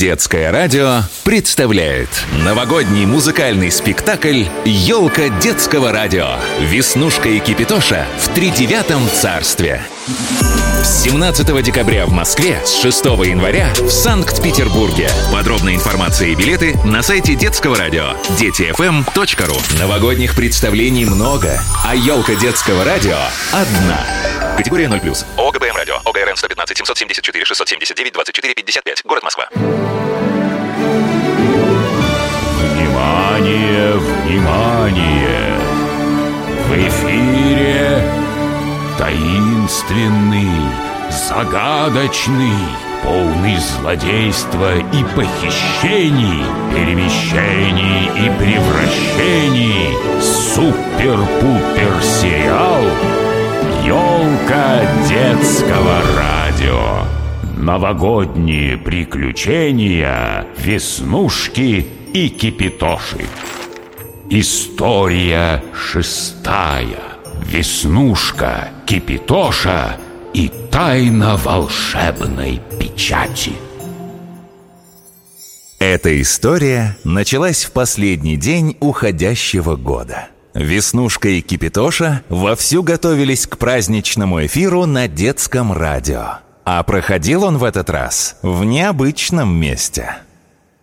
Детское радио представляет новогодний музыкальный спектакль «Елка детского радио». Веснушка и Кипитоша в тридевятом царстве. С 17 декабря в Москве, с 6 января в Санкт-Петербурге. Подробная информация и билеты на сайте детского радио детифм.ру. Новогодних представлений много, а елка детского радио одна. Категория 0+. ОГБМ ОГРН 115 774 679 24 55. Город Москва. Внимание, внимание! В эфире таинственный, загадочный, полный злодейства и похищений, перемещений и превращений супер-пупер сериал «Елка детского радио». Новогодние приключения Веснушки и Кипитоши. История шестая. Веснушка, Кипитоша и тайна волшебной печати. Эта история началась в последний день уходящего года. Веснушка и Кипитоша вовсю готовились к праздничному эфиру на детском радио. А проходил он в этот раз в необычном месте.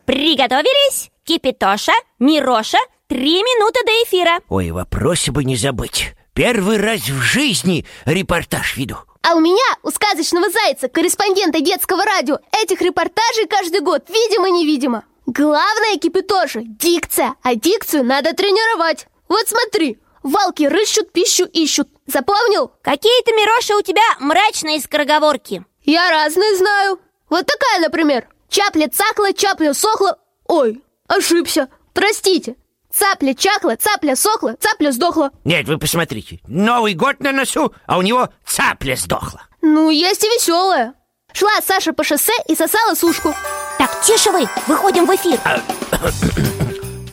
Приготовились? Кипитоша, Мироша, три минуты до эфира Ой, вопросы бы не забыть. Первый раз в жизни репортаж веду. А у меня, у сказочного зайца, корреспондента детского радио, этих репортажей каждый год, видимо-невидимо. Главное, Кипитоши, дикция, а дикцию надо тренировать. Вот смотри, валки рыщут, пищу ищут. Запомнил? Какие-то, Мироша, у тебя мрачные скороговорки Я разные знаю. Вот такая, например. Чапля цахла, чапля сохла. Ой, ошибся. Простите. Цапля чахла, цапля сохла, цапля сдохла. Нет, вы посмотрите. Новый год на носу, а у него цапля сдохла. Ну, есть и веселая. Шла Саша по шоссе и сосала сушку. Так, тише вы, выходим в эфир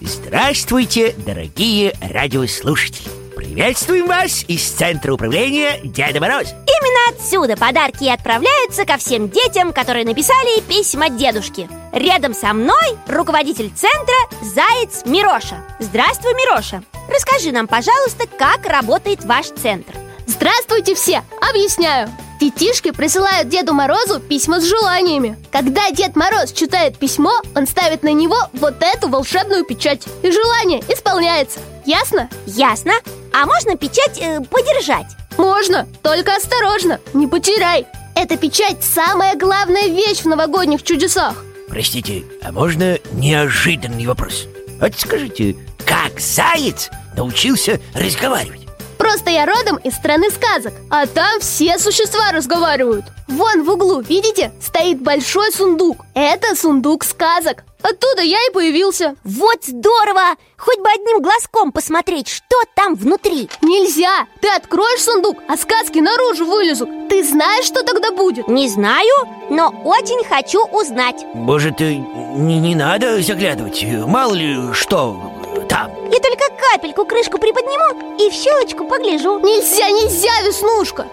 Здравствуйте, дорогие радиослушатели. Приветствуем вас из Центра управления Деда Мороз. Именно отсюда подарки и отправляются ко всем детям, которые написали письма дедушке Рядом со мной руководитель центра Заяц Мироша Здравствуй, Мироша Расскажи нам, пожалуйста, как работает ваш центр Здравствуйте все! Объясняю. Детишки присылают Деду Морозу письма с желаниями. Когда Дед Мороз читает письмо, он ставит на него вот эту волшебную печать. И желание исполняется. Ясно? Ясно? А можно печать э, подержать? Можно, только осторожно, не потеряй. Эта печать самая главная вещь в новогодних чудесах. Простите, а можно неожиданный вопрос? Вот скажите, как заяц научился разговаривать? Просто я родом из страны сказок, а там все существа разговаривают. Вон в углу, видите, стоит большой сундук. Это сундук сказок. Оттуда я и появился. Вот здорово! Хоть бы одним глазком посмотреть, что там внутри Нельзя! Ты откроешь сундук, а сказки наружу вылезут. Ты знаешь, что тогда будет? Не знаю, но очень хочу узнать Может, э, не, не надо заглядывать? Мало ли что там. И только капельку крышку приподниму и в щелочку погляжу Нельзя, нельзя, Веснушка!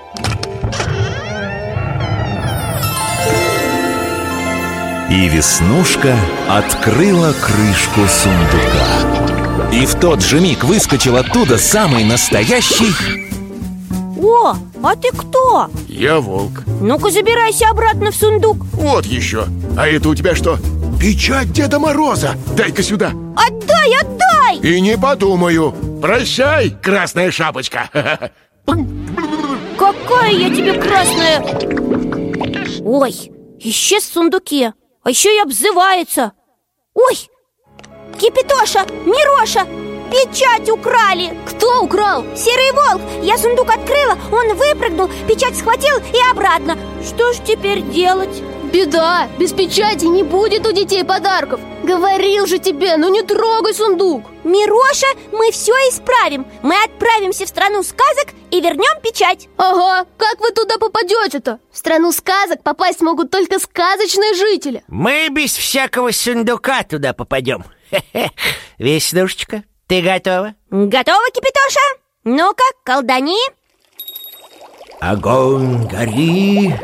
И Веснушка открыла крышку сундука. И в тот же миг выскочил оттуда самый настоящий О, а ты кто? Я волк. Ну-ка забирайся обратно в сундук Вот еще. А это у тебя что? Печать Деда Мороза. Дай-ка сюда. Отдай, отдай! И не подумаю. Прощай, красная шапочка. Какая я тебе красная Ой, исчез в сундуке А еще и обзывается Ой, Кипитоша, Мироша Печать украли Кто украл? Серый волк, я сундук открыла, он выпрыгнул, печать схватил и обратно Что ж теперь делать? Беда, без печати не будет у детей подарков Говорил же тебе, ну не трогай сундук Мироша, мы все исправим Мы отправимся в страну сказок и вернем печать Ага, как вы туда попадете-то? В страну сказок попасть могут только сказочные жители Мы без всякого сундука туда попадем. Хе-хе. Веснушечка, ты готова? Готова, Кипитоша? Ну-ка, колдани Огонь гори,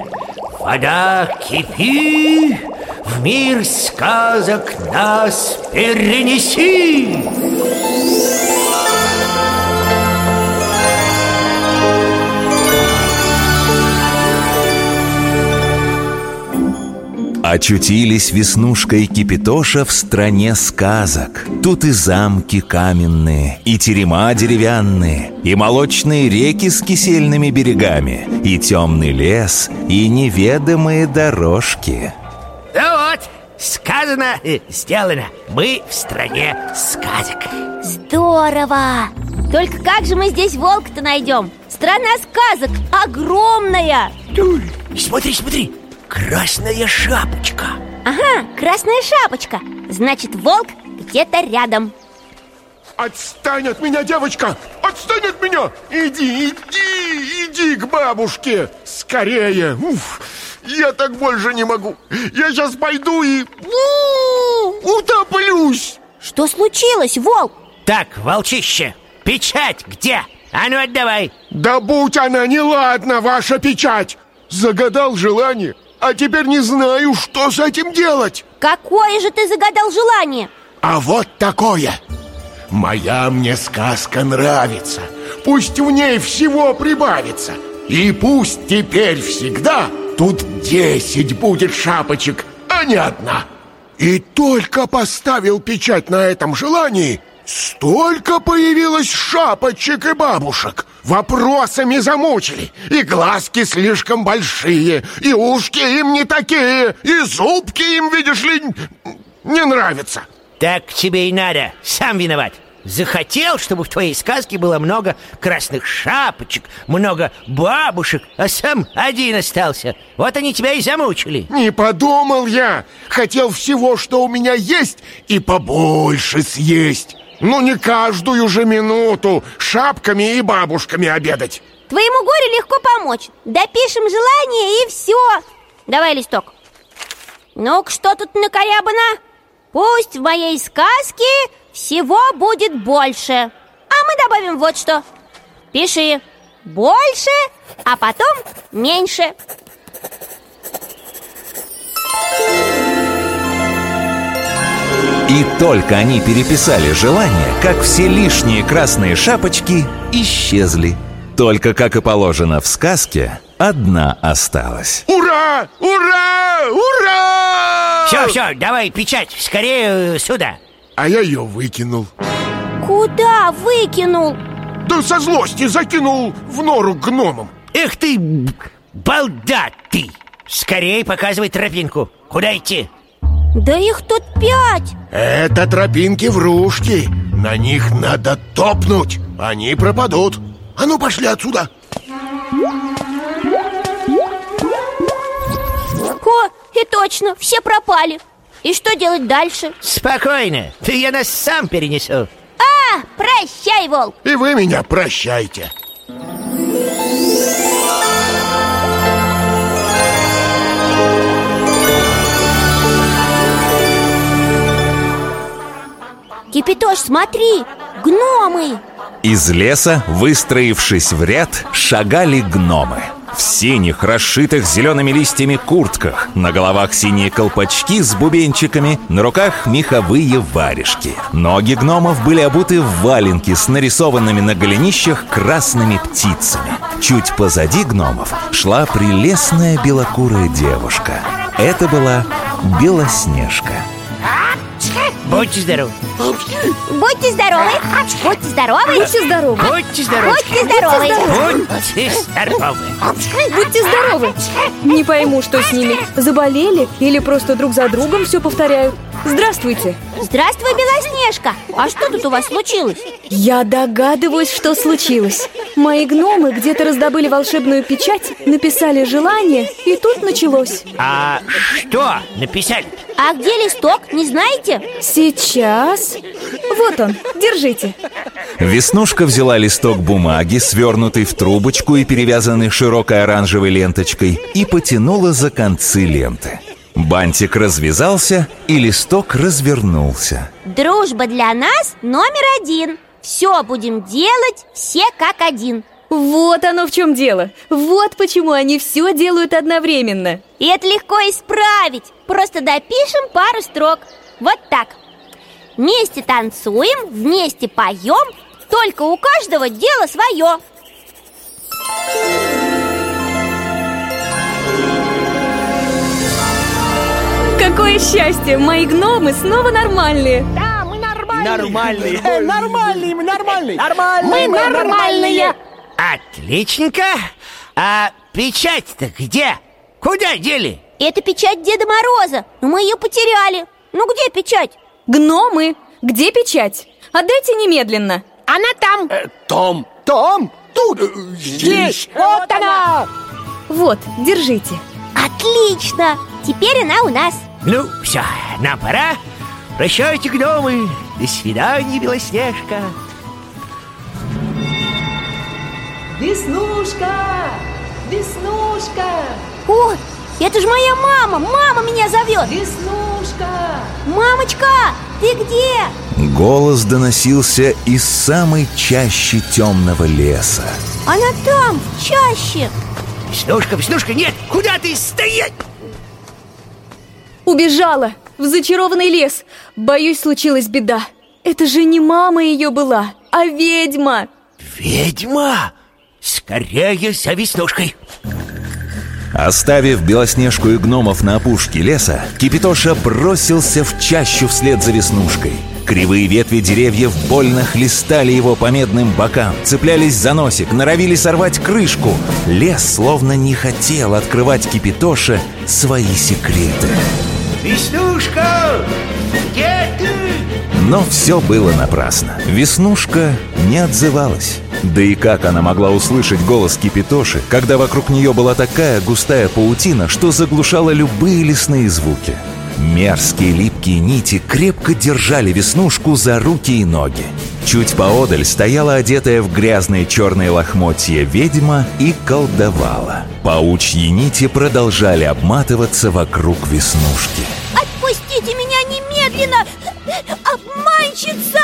вода кипи, В мир сказок нас перенеси. Очутились Веснушка и Кипитоша в стране сказок. Тут и замки каменные, и терема деревянные, и молочные реки с кисельными берегами, и темный лес, и неведомые дорожки. Ну вот, сказано, э, сделано. Мы в стране сказок. Здорово! Только как же мы здесь волка-то найдем? Страна сказок огромная! Смотри, смотри, красная шапочка. Ага, красная шапочка Значит, волк где-то рядом Отстань от меня, девочка! Отстань от меня! Иди, иди, иди к бабушке! Скорее! Уф, я так больше не могу! Я сейчас пойду и... утоплюсь! Что случилось, волк? Так, волчище, печать где? А ну отдавай. Да будь она неладна, ваша печать! Загадал желание, а теперь не знаю, что с этим делать! Какое же ты загадал желание? А вот такое! Моя мне сказка нравится Пусть в ней всего прибавится И пусть теперь всегда Тут десять будет шапочек, а не одна И только поставил печать на этом желании Столько появилось шапочек и бабушек Вопросами замучили И глазки слишком большие И ушки им не такие И зубки им, видишь ли, не нравятся Так тебе и надо, сам виноват. Захотел, чтобы в твоей сказке было много красных шапочек, много бабушек, а сам один остался. Вот они тебя и замучили. Не подумал я Хотел всего, что у меня есть И побольше съесть Ну не каждую же минуту Шапками и бабушками обедать. Твоему горю легко помочь. Допишем желание и все Давай листок. Ну-ка, что тут накорябано? Пусть в моей сказке всего будет больше. А мы добавим вот что. Пиши больше, а потом меньше И только они переписали желание, как все лишние красные шапочки исчезли. Только, как и положено в сказке, одна осталась. Ура! Ура! Ура! Все, все, давай печать, скорее э, сюда. А я ее выкинул Куда выкинул? Да со злости закинул в нору к гномам Эх ты, балда ты! Скорее показывай тропинку. Куда идти? Да их тут пять! Это тропинки врушки На них надо топнуть. Они пропадут. А ну пошли отсюда. О, и точно, все пропали. И что делать дальше? Спокойно, ты я нас сам перенесу. А, прощай, волк. И вы меня прощайте Кипятош, смотри, гномы Из леса, выстроившись в ряд, шагали гномы. В синих, расшитых зелеными листьями куртках, на головах синие колпачки с бубенчиками, на руках меховые варежки. Ноги гномов были обуты в валенки с нарисованными на голенищах красными птицами. Чуть позади гномов шла прелестная белокурая девушка. Это была Белоснежка. Будьте здоровы. Будьте здоровы Будьте здоровы Будьте здоровы Будьте здоровы. Будьте здоровы Будьте здоровы. Будьте здоровы! Не пойму, что с ними. Заболели или просто друг за другом все повторяют. Здравствуйте! Здравствуй, Белоснежка А что тут у вас случилось? Я догадываюсь, что случилось. Мои гномы где-то раздобыли волшебную печать, написали желание, и тут началось. А что написали? А где листок, не знаете? Сейчас. Вот он, держите. Веснушка взяла листок бумаги, свернутый в трубочку и перевязанный широкой оранжевой ленточкой, и потянула за концы ленты. Бантик развязался, и листок развернулся. Дружба для нас номер один. Все будем делать все как один. Вот оно в чем дело. Вот почему они все делают одновременно. И это легко исправить. Просто допишем пару строк. Вот так. Вместе танцуем, вместе поем Только у каждого дело свое Какое счастье! Мои гномы снова нормальные Да, мы нормальные Нормальные. Э, Нормальные, мы нормальные Нормальные, Мы нормальные Отличненько А печать-то где? Куда дели? Это печать Деда Мороза Но мы ее потеряли Ну где печать? Гномы! Где печать? Отдайте немедленно Она там Том, Том, тут, э, здесь. вот она Вот, держите Отлично! Теперь она у нас Ну, все, нам пора Прощайте, гномы До свидания, Белоснежка Веснушка! Веснушка! О, это же моя мама! Мама меня зовет! Веснушка! Мамочка, ты где? Голос доносился из самой чащи темного леса. Она там, в чаще Веснушка, Веснушка, нет! Куда ты стоять? Убежала в зачарованный лес Боюсь, случилась беда Это же не мама ее была, а ведьма Ведьма! Скорее за Веснушкой Оставив Белоснежку и гномов на опушке леса, Кипитоша бросился в чащу вслед за Веснушкой. Кривые ветви деревьев больно хлестали его по медным бокам, цеплялись за носик, норовили сорвать крышку. Лес словно не хотел открывать Кипитоше свои секреты. Веснушка! Где ты? Но все было напрасно. Веснушка не отзывалась. Да и как она могла услышать голос Кипитоши, когда вокруг нее была такая густая паутина, что заглушала любые лесные звуки? Мерзкие липкие нити крепко держали Веснушку за руки и ноги. Чуть поодаль стояла одетая в грязные черные лохмотья ведьма и колдовала. Паучьи нити продолжали обматываться вокруг Веснушки. Отпустите меня немедленно! Обманщица!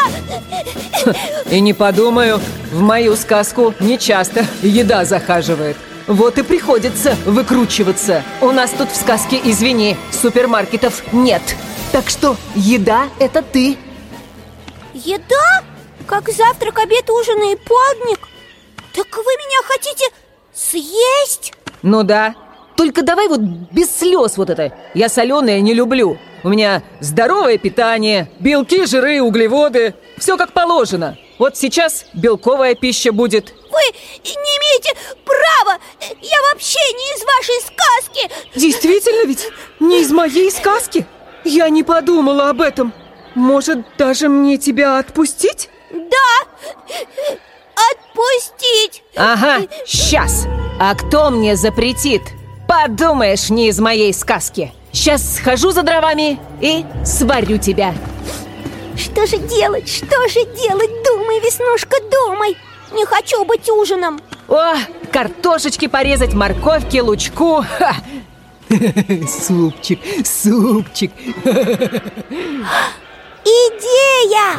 И не подумаю, в мою сказку нечасто еда захаживает. Вот и приходится выкручиваться. У нас тут в сказке, извини, супермаркетов нет. Так что еда — это ты. Еда? Как завтрак, обед, ужин и полдник? Так вы меня хотите съесть? Ну да. Только давай вот без слез вот это. Я соленое не люблю. У меня здоровое питание, белки, жиры, углеводы. Все как положено. Вот сейчас белковая пища будет. Вы не имеете права! Я вообще не из вашей сказки! Действительно ведь не из моей сказки. Я не подумала об этом. Может, даже мне тебя отпустить? Да! Отпустить! Ага, сейчас. А кто мне запретит? Подумаешь, не из моей сказки. Сейчас схожу за дровами и сварю тебя. Что же делать? Что же делать? Думай, Веснушка, думай! Не хочу быть ужином! О, картошечки порезать, морковки, лучку. Ха! Супчик, супчик. Идея!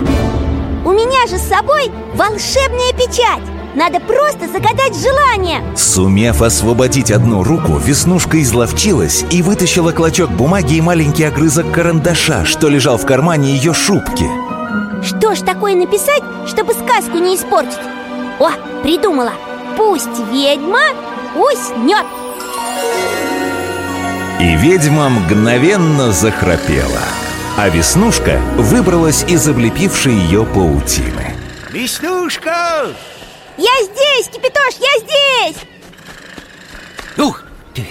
У меня же с собой волшебная печать! Надо просто загадать желание! Сумев освободить одну руку, Веснушка изловчилась и вытащила клочок бумаги и маленький огрызок карандаша, что лежал в кармане ее шубки. Что ж такое написать, чтобы сказку не испортить? О, придумала! Пусть ведьма уснет! И ведьма мгновенно захрапела. А Веснушка выбралась из облепившей ее паутины. Веснушка! Я здесь, Кипятош, я здесь! Ух, ты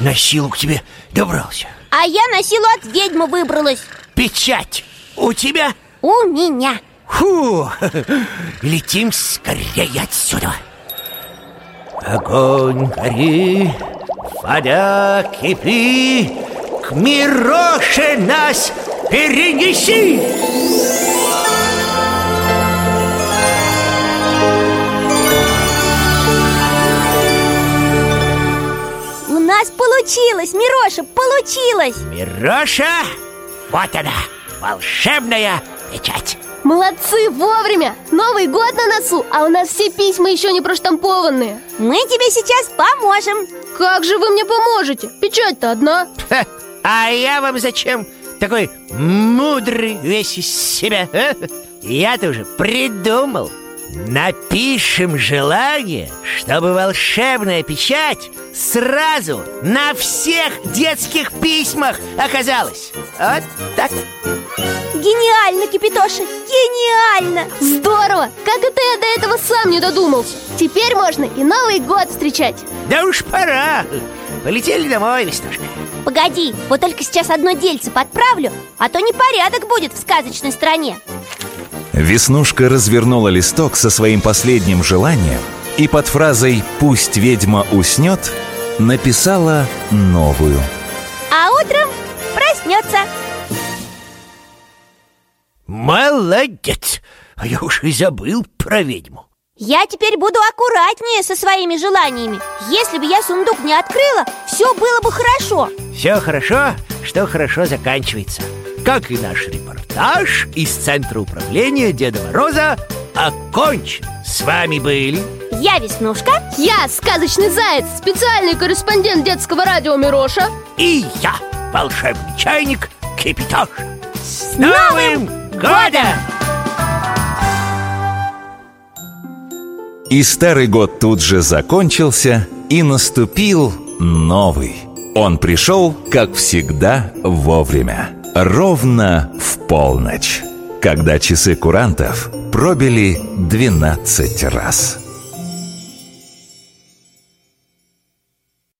на силу к тебе добрался. А я на силу от ведьмы выбралась Печать у тебя? У меня Фу, летим скорее отсюда. Огонь гори, вода кипи, к Мироше нас перенеси! У нас получилось, Мироша, получилось Мироша, вот она, волшебная печать. Молодцы, вовремя! Новый год на носу, а у нас все письма еще не проштампованные Мы тебе сейчас поможем Как же вы мне поможете? Печать-то одна Ха, А я вам зачем такой мудрый весь из себя? а? Я-то уже придумал Напишем желание, чтобы волшебная печать сразу на всех детских письмах оказалась Вот так Гениально, Кипитоша, гениально! Здорово! Как это я до этого сам не додумался? Теперь можно и Новый год встречать. Да уж пора! Полетели домой, Веснушка. Погоди, вот только сейчас одно дельце подправлю А то непорядок будет в сказочной стране. Веснушка развернула листок со своим последним желанием и под фразой «Пусть ведьма уснет» написала новую. А утром проснется Молодец! А я уж и забыл про ведьму. Я теперь буду аккуратнее со своими желаниями. Если бы я сундук не открыла, все было бы хорошо. Все хорошо, что хорошо заканчивается. Как и наш репортаж из Центра управления Деда Мороза окончен. С вами были Я Веснушка Я сказочный заяц, специальный корреспондент детского радио Мироша. и я, волшебный чайник Кипятош С Новым годом! И старый год тут же закончился, и наступил новый. Он пришел, как всегда, вовремя. Ровно в полночь, когда часы курантов пробили 12 раз.